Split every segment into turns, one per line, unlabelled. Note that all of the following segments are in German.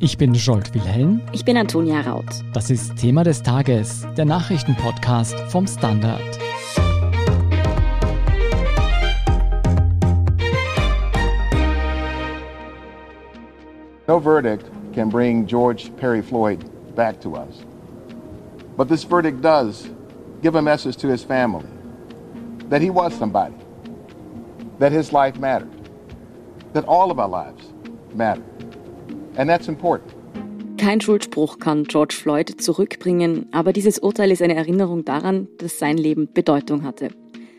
Ich bin Jolt Wilhelm.
Ich bin Antonia Raut.
Das ist Thema des Tages, der Nachrichtenpodcast vom Standard.
No verdict can bring George Perry Floyd back to us. But this verdict does give a message to his family that he was somebody, that his life mattered, that all of our lives matter. And that's important.
Kein Schuldspruch kann George Floyd zurückbringen, aber dieses Urteil ist eine Erinnerung daran, dass sein Leben Bedeutung hatte.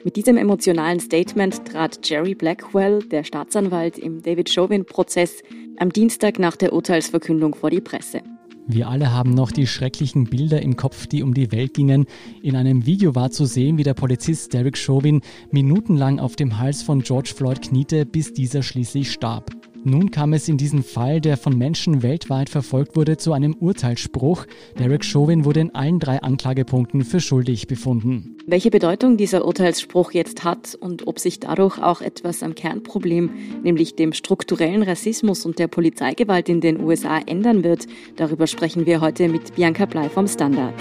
Mit diesem emotionalen Statement trat Jerry Blackwell, der Staatsanwalt im David Chauvin-Prozess, am Dienstag nach der Urteilsverkündung vor die Presse.
Wir alle haben noch die schrecklichen Bilder im Kopf, die um die Welt gingen. In einem Video war zu sehen, wie der Polizist Derek Chauvin minutenlang auf dem Hals von George Floyd kniete, bis dieser schließlich starb. Nun kam es in diesem Fall, der von Menschen weltweit verfolgt wurde, zu einem Urteilsspruch. Derek Chauvin wurde in allen drei Anklagepunkten für schuldig befunden.
Welche Bedeutung dieser Urteilsspruch jetzt hat und ob sich dadurch auch etwas am Kernproblem, nämlich dem strukturellen Rassismus und der Polizeigewalt in den USA ändern wird, darüber sprechen wir heute mit Bianca Blei vom Standard.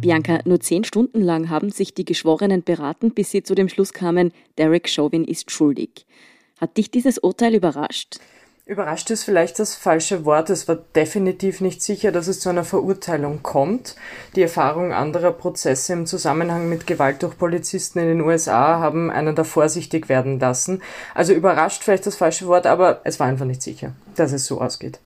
Bianca, nur zehn Stunden lang haben sich die Geschworenen beraten, bis sie zu dem Schluss kamen, Derek Chauvin ist schuldig. Hat dich dieses Urteil überrascht?
Überrascht ist vielleicht das falsche Wort. Es war definitiv nicht sicher, dass es zu einer Verurteilung kommt. Die Erfahrung anderer Prozesse im Zusammenhang mit Gewalt durch Polizisten in den USA haben einen da vorsichtig werden lassen. Also überrascht vielleicht das falsche Wort, aber es war einfach nicht sicher, dass es so ausgeht.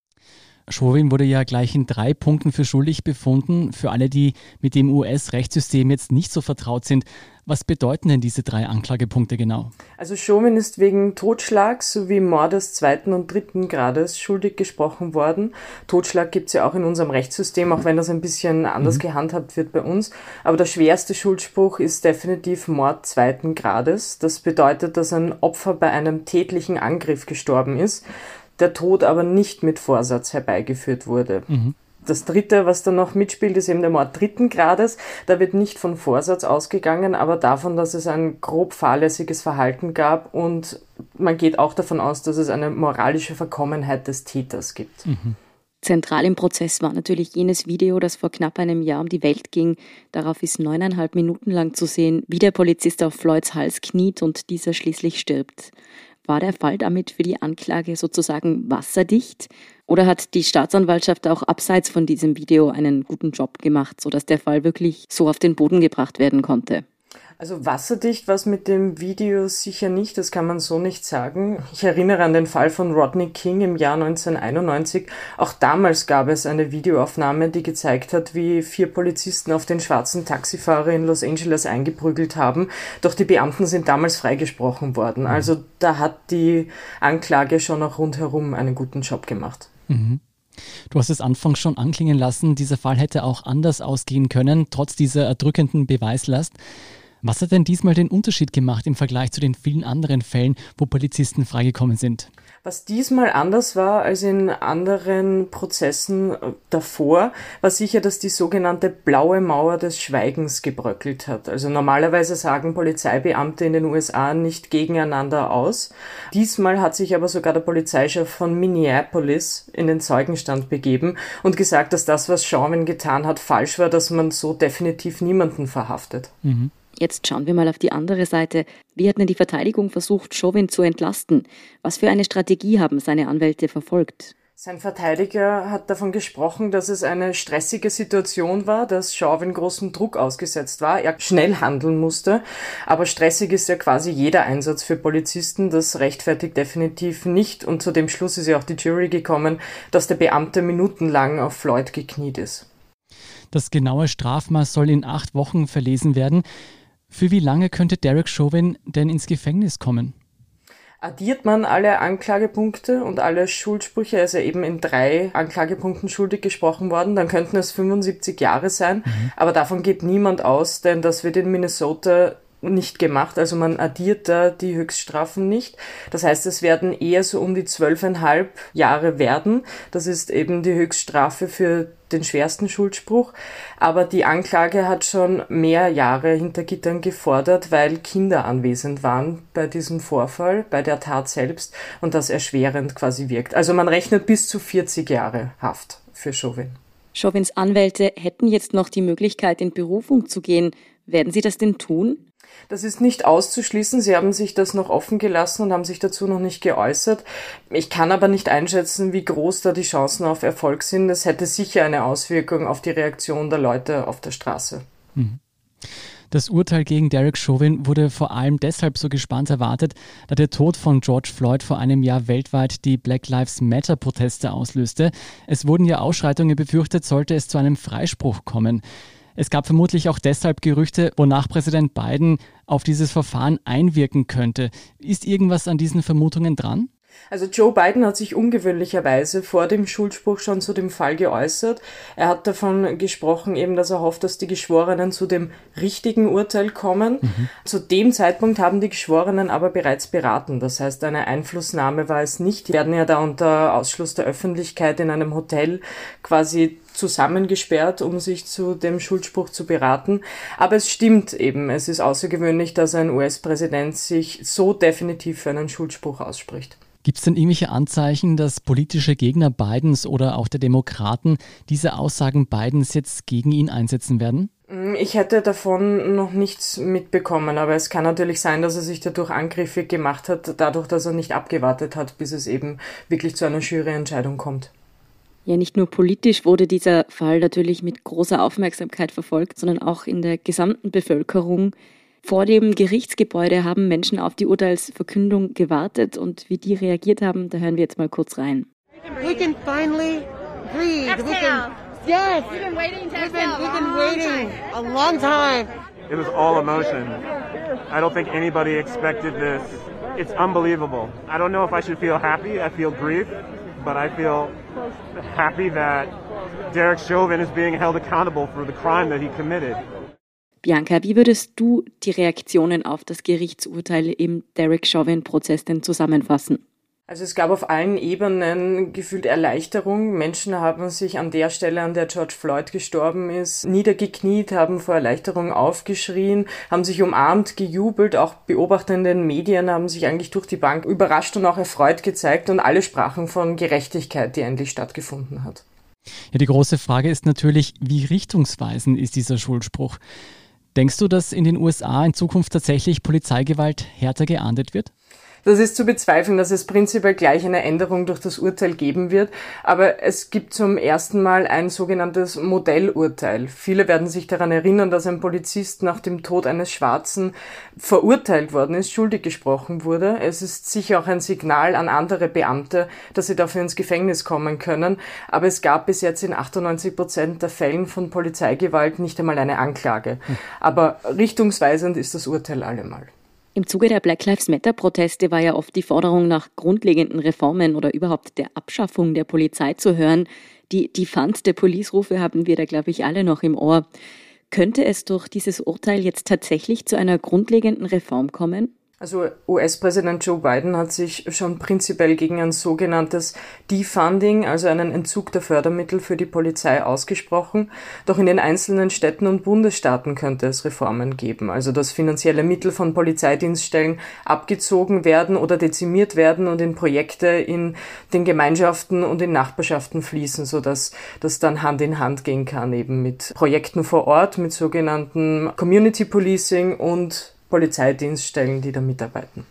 Chauvin wurde ja gleich in drei Punkten für schuldig befunden. Für alle, die mit dem US-Rechtssystem jetzt nicht so vertraut sind, was bedeuten denn diese drei Anklagepunkte genau?
Also Chauvin ist wegen Totschlags sowie Mordes zweiten und dritten Grades schuldig gesprochen worden. Totschlag gibt es ja auch in unserem Rechtssystem, auch wenn das ein bisschen anders mhm. gehandhabt wird bei uns. Aber der schwerste Schuldspruch ist definitiv Mord zweiten Grades. Das bedeutet, dass ein Opfer bei einem tätlichen Angriff gestorben ist der Tod aber nicht mit Vorsatz herbeigeführt wurde. Mhm. Das dritte, was da noch mitspielt, ist eben der Mord dritten Grades. Da wird nicht von Vorsatz ausgegangen, aber davon, dass es ein grob fahrlässiges Verhalten gab und man geht auch davon aus, dass es eine moralische Verkommenheit des Täters gibt. Mhm.
Zentral im Prozess war natürlich jenes Video, das vor knapp einem Jahr um die Welt ging. Darauf ist neuneinhalb Minuten lang zu sehen, wie der Polizist auf Floyds Hals kniet und dieser schließlich stirbt. War der Fall damit für die Anklage sozusagen wasserdicht? Oder hat die Staatsanwaltschaft auch abseits von diesem Video einen guten Job gemacht, sodass der Fall wirklich so auf den Boden gebracht werden konnte?
Also wasserdicht was mit dem Video sicher nicht, das kann man so nicht sagen. Ich erinnere an den Fall von Rodney King im Jahr 1991. Auch damals gab es eine Videoaufnahme, die gezeigt hat, wie vier Polizisten auf den schwarzen Taxifahrer in Los Angeles eingeprügelt haben. Doch die Beamten sind damals freigesprochen worden. Also da hat die Anklage schon auch rundherum einen guten Job gemacht. Mhm.
Du hast es anfangs schon anklingen lassen, dieser Fall hätte auch anders ausgehen können, trotz dieser erdrückenden Beweislast. Was hat denn diesmal den Unterschied gemacht im Vergleich zu den vielen anderen Fällen, wo Polizisten freigekommen sind?
Was diesmal anders war als in anderen Prozessen äh, davor, war sicher, dass die sogenannte blaue Mauer des Schweigens gebröckelt hat. Also normalerweise sagen Polizeibeamte in den USA nicht gegeneinander aus. Diesmal hat sich aber sogar der Polizeichef von Minneapolis in den Zeugenstand begeben und gesagt, dass das, was Chauvin getan hat, falsch war, dass man so definitiv niemanden verhaftet. Mhm.
Jetzt schauen wir mal auf die andere Seite. Wie hat denn die Verteidigung versucht, Chauvin zu entlasten? Was für eine Strategie haben seine Anwälte verfolgt?
Sein Verteidiger hat davon gesprochen, dass es eine stressige Situation war, dass Chauvin großem Druck ausgesetzt war, er schnell handeln musste. Aber stressig ist ja quasi jeder Einsatz für Polizisten. Das rechtfertigt definitiv nicht. Und zu dem Schluss ist ja auch die Jury gekommen, dass der Beamte minutenlang auf Floyd gekniet ist.
Das genaue Strafmaß soll in acht Wochen verlesen werden. Für wie lange könnte Derek Chauvin denn ins Gefängnis kommen?
Addiert man alle Anklagepunkte und alle Schuldsprüche, er ist ja eben in drei Anklagepunkten schuldig gesprochen worden, dann könnten es 75 Jahre sein. Mhm. Aber davon geht niemand aus, denn das wird in Minnesota nicht gemacht. Also man addiert da die Höchststrafen nicht. Das heißt, es werden eher so um die zwölfeinhalb Jahre werden. Das ist eben die Höchststrafe für den schwersten Schuldspruch. Aber die Anklage hat schon mehr Jahre hinter Gittern gefordert, weil Kinder anwesend waren bei diesem Vorfall, bei der Tat selbst und das erschwerend quasi wirkt. Also man rechnet bis zu 40 Jahre Haft für Chauvin.
Chauvins Anwälte hätten jetzt noch die Möglichkeit, in Berufung zu gehen. Werden Sie das denn tun?
Das ist nicht auszuschließen. Sie haben sich das noch offen gelassen und haben sich dazu noch nicht geäußert. Ich kann aber nicht einschätzen, wie groß da die Chancen auf Erfolg sind. Das hätte sicher eine Auswirkung auf die Reaktion der Leute auf der Straße. Mhm.
Das Urteil gegen Derek Chauvin wurde vor allem deshalb so gespannt erwartet, da der Tod von George Floyd vor einem Jahr weltweit die Black Lives Matter Proteste auslöste. Es wurden ja Ausschreitungen befürchtet, sollte es zu einem Freispruch kommen. Es gab vermutlich auch deshalb Gerüchte, wonach Präsident Biden auf dieses Verfahren einwirken könnte. Ist irgendwas an diesen Vermutungen dran?
Also Joe Biden hat sich ungewöhnlicherweise vor dem Schuldspruch schon zu dem Fall geäußert. Er hat davon gesprochen, eben, dass er hofft, dass die Geschworenen zu dem richtigen Urteil kommen. Mhm. Zu dem Zeitpunkt haben die Geschworenen aber bereits beraten. Das heißt, eine Einflussnahme war es nicht. Die werden ja da unter Ausschluss der Öffentlichkeit in einem Hotel quasi zusammengesperrt, um sich zu dem Schuldspruch zu beraten. Aber es stimmt eben, es ist außergewöhnlich, dass ein US-Präsident sich so definitiv für einen Schuldspruch ausspricht.
Gibt es denn irgendwelche Anzeichen, dass politische Gegner Bidens oder auch der Demokraten diese Aussagen Bidens jetzt gegen ihn einsetzen werden?
Mm, ich hätte davon noch nichts mitbekommen, aber es kann natürlich sein, dass er sich dadurch angriffig gemacht hat, dadurch, dass er nicht abgewartet hat, bis es eben wirklich zu einer Juryentscheidung kommt.
Ja, nicht nur politisch wurde dieser Fall natürlich mit großer Aufmerksamkeit verfolgt, sondern auch in der gesamten Bevölkerung. Vor dem Gerichtsgebäude haben Menschen auf die Urteilsverkündung gewartet und wie die reagiert haben, da hören wir jetzt mal kurz rein. We can finally breathe. We can, yes. We've been waiting to we've been, we've been waiting a long time.
It was all emotion. I don't think anybody expected this. It's unbelievable. I don't know if I should feel happy. I feel grief, but I feel happy that Derek Chauvin is being held accountable for the crime that he committed.
Bianca, wie würdest du die Reaktionen auf das Gerichtsurteil im Derek Chauvin-Prozess denn zusammenfassen?
Also es gab auf allen Ebenen gefühlt Erleichterung. Menschen haben sich an der Stelle, an der George Floyd gestorben ist, niedergekniet, haben vor Erleichterung aufgeschrien, haben sich umarmt, gejubelt. Auch Beobachter in den Medien haben sich eigentlich durch die Bank überrascht und auch erfreut gezeigt und alle sprachen von Gerechtigkeit, die endlich stattgefunden hat.
Ja, die große Frage ist natürlich, wie richtungsweisend ist dieser Schuldspruch? Denkst du, dass in den USA in Zukunft tatsächlich Polizeigewalt härter geahndet wird?
Das ist zu bezweifeln, dass es prinzipiell gleich eine Änderung durch das Urteil geben wird. Aber es gibt zum ersten Mal ein sogenanntes Modellurteil. Viele werden sich daran erinnern, dass ein Polizist nach dem Tod eines Schwarzen verurteilt worden ist, schuldig gesprochen wurde. Es ist sicher auch ein Signal an andere Beamte, dass sie dafür ins Gefängnis kommen können. Aber es gab bis jetzt in 98 Prozent der Fällen von Polizeigewalt nicht einmal eine Anklage. Hm. Aber richtungsweisend ist das Urteil allemal.
Im Zuge der Black Lives Matter-Proteste war ja oft die Forderung nach grundlegenden Reformen oder überhaupt der Abschaffung der Polizei zu hören. Die, die Fund der Police-Rufe haben wir da, glaube ich, alle noch im Ohr. Könnte es durch dieses Urteil jetzt tatsächlich zu einer grundlegenden Reform kommen?
Also US-Präsident Joe Biden hat sich schon prinzipiell gegen ein sogenanntes Defunding, also einen Entzug der Fördermittel für die Polizei ausgesprochen. Doch in den einzelnen Städten und Bundesstaaten könnte es Reformen geben, also dass finanzielle Mittel von Polizeidienststellen abgezogen werden oder dezimiert werden und in Projekte in den Gemeinschaften und in Nachbarschaften fließen, sodass das dann Hand in Hand gehen kann, eben mit Projekten vor Ort, mit sogenannten Community Policing und Polizeidienststellen, die da mitarbeiten.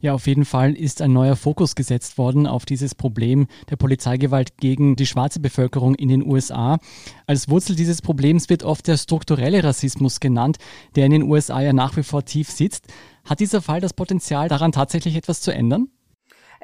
Ja, auf jeden Fall ist ein neuer Fokus gesetzt worden auf dieses Problem der Polizeigewalt gegen die schwarze Bevölkerung in den USA. Als Wurzel dieses Problems wird oft der strukturelle Rassismus genannt, der in den USA ja nach wie vor tief sitzt. Hat dieser Fall das Potenzial, daran tatsächlich etwas zu ändern?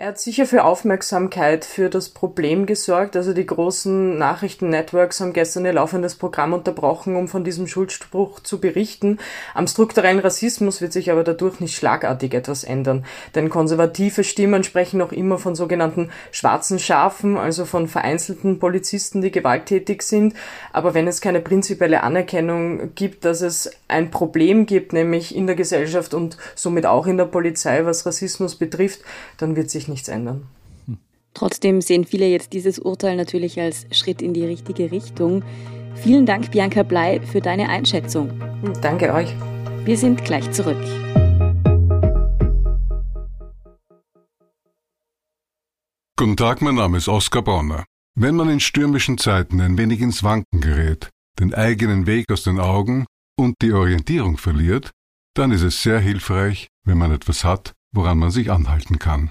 Er hat sicher für Aufmerksamkeit für das Problem gesorgt. Also die großen Nachrichtennetworks haben gestern ihr laufendes Programm unterbrochen, um von diesem Schuldspruch zu berichten. Am strukturellen Rassismus wird sich aber dadurch nicht schlagartig etwas ändern. Denn konservative Stimmen sprechen noch immer von sogenannten schwarzen Schafen, also von vereinzelten Polizisten, die gewalttätig sind. Aber wenn es keine prinzipielle Anerkennung gibt, dass es ein Problem gibt, nämlich in der Gesellschaft und somit auch in der Polizei, was Rassismus betrifft, dann wird sich nichts ändern.
Trotzdem sehen viele jetzt dieses Urteil natürlich als Schritt in die richtige Richtung. Vielen Dank, Bianca Blei, für deine Einschätzung.
Danke euch.
Wir sind gleich zurück.
Guten Tag, mein Name ist Oskar Bonner. Wenn man in stürmischen Zeiten ein wenig ins Wanken gerät, den eigenen Weg aus den Augen und die Orientierung verliert, dann ist es sehr hilfreich, wenn man etwas hat, woran man sich anhalten kann.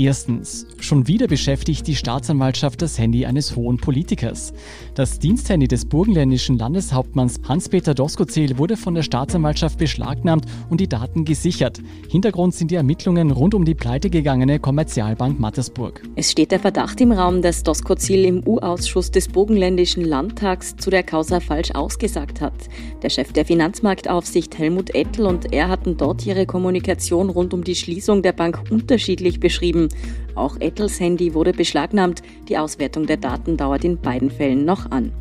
Erstens, schon wieder beschäftigt die Staatsanwaltschaft das Handy eines hohen Politikers. Das Diensthandy des burgenländischen Landeshauptmanns Hans-Peter Doskozil wurde von der Staatsanwaltschaft beschlagnahmt und die Daten gesichert. Hintergrund sind die Ermittlungen rund um die pleitegegangene Kommerzialbank Mattersburg.
Es steht der Verdacht im Raum, dass Doskozil im U-Ausschuss des burgenländischen Landtags zu der Causa falsch ausgesagt hat. Der Chef der Finanzmarktaufsicht Helmut Ettel und er hatten dort ihre Kommunikation rund um die Schließung der Bank unterschiedlich beschrieben. Auch Ettels Handy wurde beschlagnahmt. Die Auswertung der Daten dauert in beiden Fällen noch an.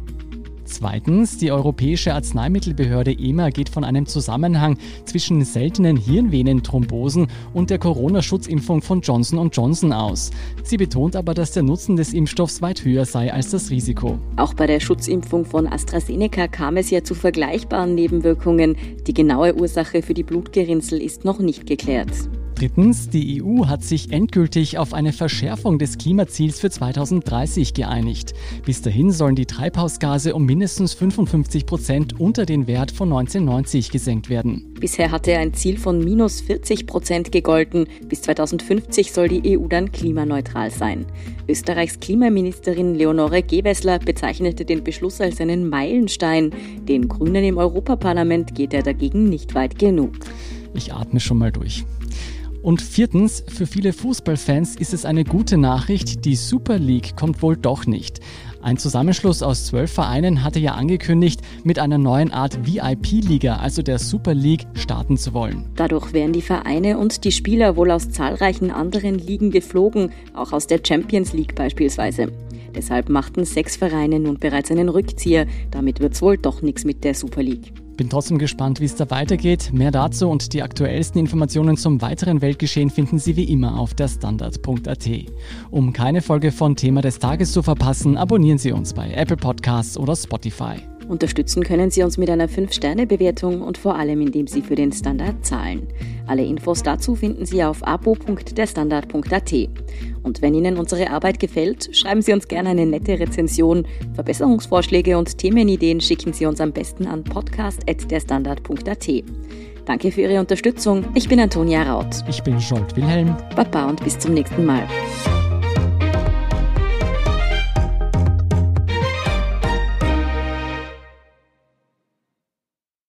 Zweitens, die Europäische Arzneimittelbehörde EMA geht von einem Zusammenhang zwischen seltenen Hirnvenenthrombosen und der Corona-Schutzimpfung von Johnson Johnson aus. Sie betont aber, dass der Nutzen des Impfstoffs weit höher sei als das Risiko.
Auch bei der Schutzimpfung von AstraZeneca kam es ja zu vergleichbaren Nebenwirkungen. Die genaue Ursache für die Blutgerinnsel ist noch nicht geklärt.
Drittens, die EU hat sich endgültig auf eine Verschärfung des Klimaziels für 2030 geeinigt. Bis dahin sollen die Treibhausgase um mindestens 55 Prozent unter den Wert von 1990 gesenkt werden.
Bisher hatte ein Ziel von minus 40 Prozent gegolten. Bis 2050 soll die EU dann klimaneutral sein. Österreichs Klimaministerin Leonore Gewessler bezeichnete den Beschluss als einen Meilenstein. Den Grünen im Europaparlament geht er dagegen nicht weit genug.
Ich atme schon mal durch. Und viertens, für viele Fußballfans ist es eine gute Nachricht, die Super League kommt wohl doch nicht. Ein Zusammenschluss aus zwölf Vereinen hatte ja angekündigt, mit einer neuen Art VIP-Liga, also der Super League, starten zu wollen.
Dadurch wären die Vereine und die Spieler wohl aus zahlreichen anderen Ligen geflogen, auch aus der Champions League beispielsweise. Deshalb machten sechs Vereine nun bereits einen Rückzieher. Damit wird's wohl doch nichts mit der Super League.
Bin trotzdem gespannt, wie es da weitergeht. Mehr dazu und die aktuellsten Informationen zum weiteren Weltgeschehen finden Sie wie immer auf der Standard.at. Um keine Folge von Thema des Tages zu verpassen, abonnieren Sie uns bei Apple Podcasts oder Spotify.
Unterstützen können Sie uns mit einer 5-Sterne-Bewertung und vor allem, indem Sie für den Standard zahlen. Alle Infos dazu finden Sie auf abo.derstandard.at. Und wenn Ihnen unsere Arbeit gefällt, schreiben Sie uns gerne eine nette Rezension. Verbesserungsvorschläge und Themenideen schicken Sie uns am besten an podcast.derstandard.at. Danke für Ihre Unterstützung. Ich bin Antonia Raut.
Ich bin Scholt Wilhelm.
Baba und bis zum nächsten Mal.